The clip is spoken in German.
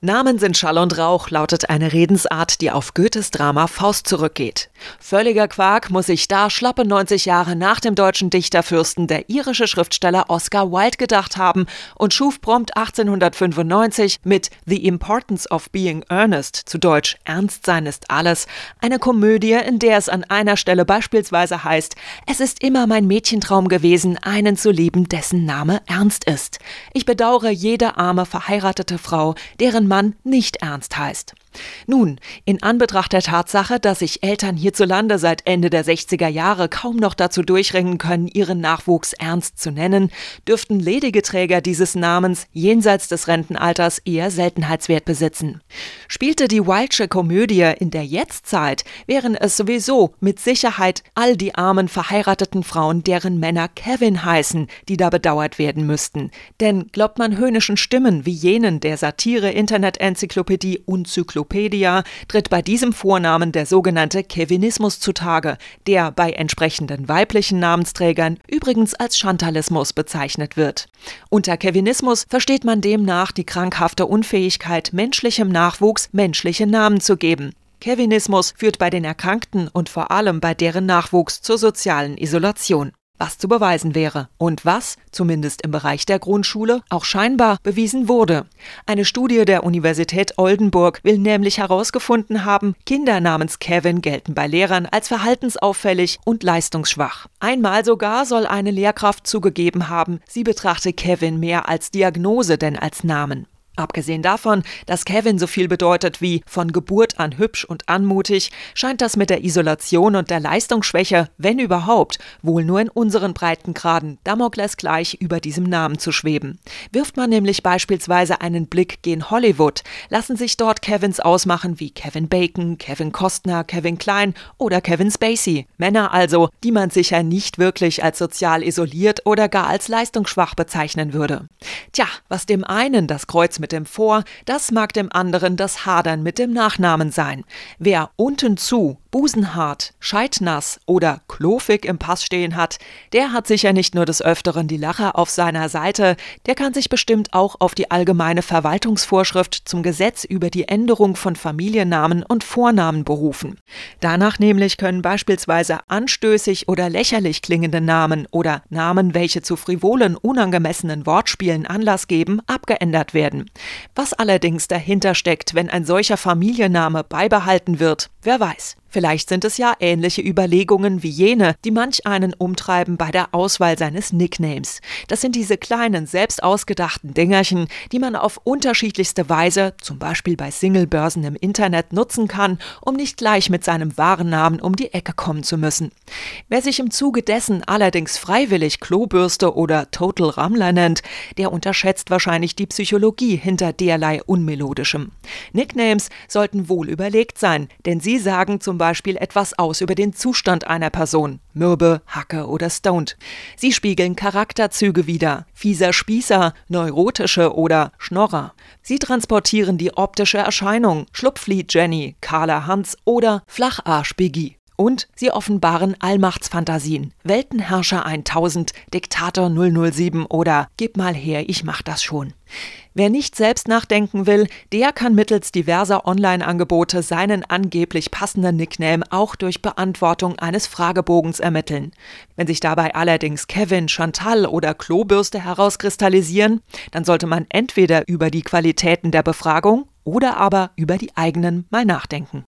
Namen sind Schall und Rauch, lautet eine Redensart, die auf Goethes Drama Faust zurückgeht. Völliger Quark muss sich da schlappe 90 Jahre nach dem deutschen Dichterfürsten der irische Schriftsteller Oscar Wilde gedacht haben und schuf prompt 1895 mit The Importance of Being Earnest, zu Deutsch Ernst sein ist alles, eine Komödie, in der es an einer Stelle beispielsweise heißt, es ist immer mein Mädchentraum gewesen, einen zu lieben, dessen Name Ernst ist. Ich bedauere jede arme verheiratete Frau, deren Mann nicht ernst heißt. Nun, in Anbetracht der Tatsache, dass sich Eltern hierzulande seit Ende der 60er Jahre kaum noch dazu durchringen können, ihren Nachwuchs ernst zu nennen, dürften ledige Träger dieses Namens jenseits des Rentenalters eher Seltenheitswert besitzen. Spielte die Wildsche Komödie in der Jetztzeit, wären es sowieso mit Sicherheit all die armen verheirateten Frauen, deren Männer Kevin heißen, die da bedauert werden müssten. Denn glaubt man höhnischen Stimmen wie jenen der Satire-Internet-Enzyklopädie Unzyklopädie, Wikipedia tritt bei diesem Vornamen der sogenannte Kevinismus zutage, der bei entsprechenden weiblichen Namensträgern übrigens als Chantalismus bezeichnet wird. Unter Kevinismus versteht man demnach die krankhafte Unfähigkeit, menschlichem Nachwuchs menschliche Namen zu geben. Kevinismus führt bei den Erkrankten und vor allem bei deren Nachwuchs zur sozialen Isolation was zu beweisen wäre und was, zumindest im Bereich der Grundschule, auch scheinbar bewiesen wurde. Eine Studie der Universität Oldenburg will nämlich herausgefunden haben, Kinder namens Kevin gelten bei Lehrern als verhaltensauffällig und leistungsschwach. Einmal sogar soll eine Lehrkraft zugegeben haben, sie betrachte Kevin mehr als Diagnose denn als Namen. Abgesehen davon, dass Kevin so viel bedeutet wie von Geburt an hübsch und anmutig, scheint das mit der Isolation und der Leistungsschwäche, wenn überhaupt, wohl nur in unseren Breitengraden Damokles gleich über diesem Namen zu schweben. Wirft man nämlich beispielsweise einen Blick gen Hollywood, lassen sich dort Kevins ausmachen wie Kevin Bacon, Kevin Costner, Kevin Klein oder Kevin Spacey. Männer also, die man sicher nicht wirklich als sozial isoliert oder gar als leistungsschwach bezeichnen würde. Tja, was dem einen das Kreuz mit mit dem Vor, das mag dem anderen das Hadern mit dem Nachnamen sein. Wer unten zu busenhart, scheitnass oder klofig im Pass stehen hat, der hat sicher nicht nur des Öfteren die Lacher auf seiner Seite, der kann sich bestimmt auch auf die allgemeine Verwaltungsvorschrift zum Gesetz über die Änderung von Familiennamen und Vornamen berufen. Danach nämlich können beispielsweise anstößig oder lächerlich klingende Namen oder Namen, welche zu frivolen, unangemessenen Wortspielen Anlass geben, abgeändert werden. Was allerdings dahinter steckt, wenn ein solcher Familienname beibehalten wird, wer weiß. Vielleicht sind es ja ähnliche Überlegungen wie jene, die manch einen umtreiben bei der Auswahl seines Nicknames. Das sind diese kleinen, selbst ausgedachten Dingerchen, die man auf unterschiedlichste Weise, zum Beispiel bei Singlebörsen im Internet, nutzen kann, um nicht gleich mit seinem wahren Namen um die Ecke kommen zu müssen. Wer sich im Zuge dessen allerdings freiwillig Klobürste oder Total Rammler nennt, der unterschätzt wahrscheinlich die Psychologie hinter derlei Unmelodischem. Nicknames sollten wohl überlegt sein, denn sie sagen zum Beispiel etwas aus über den Zustand einer Person, mürbe, hacke oder stoned. Sie spiegeln Charakterzüge wider, fieser Spießer, neurotische oder Schnorrer. Sie transportieren die optische Erscheinung, Schlupflied Jenny, Carla Hans oder Flacharsch Biggie. Und sie offenbaren Allmachtsfantasien. Weltenherrscher 1000, Diktator 007 oder Gib mal her, ich mach das schon. Wer nicht selbst nachdenken will, der kann mittels diverser Online-Angebote seinen angeblich passenden Nickname auch durch Beantwortung eines Fragebogens ermitteln. Wenn sich dabei allerdings Kevin, Chantal oder Klobürste herauskristallisieren, dann sollte man entweder über die Qualitäten der Befragung oder aber über die eigenen mal nachdenken.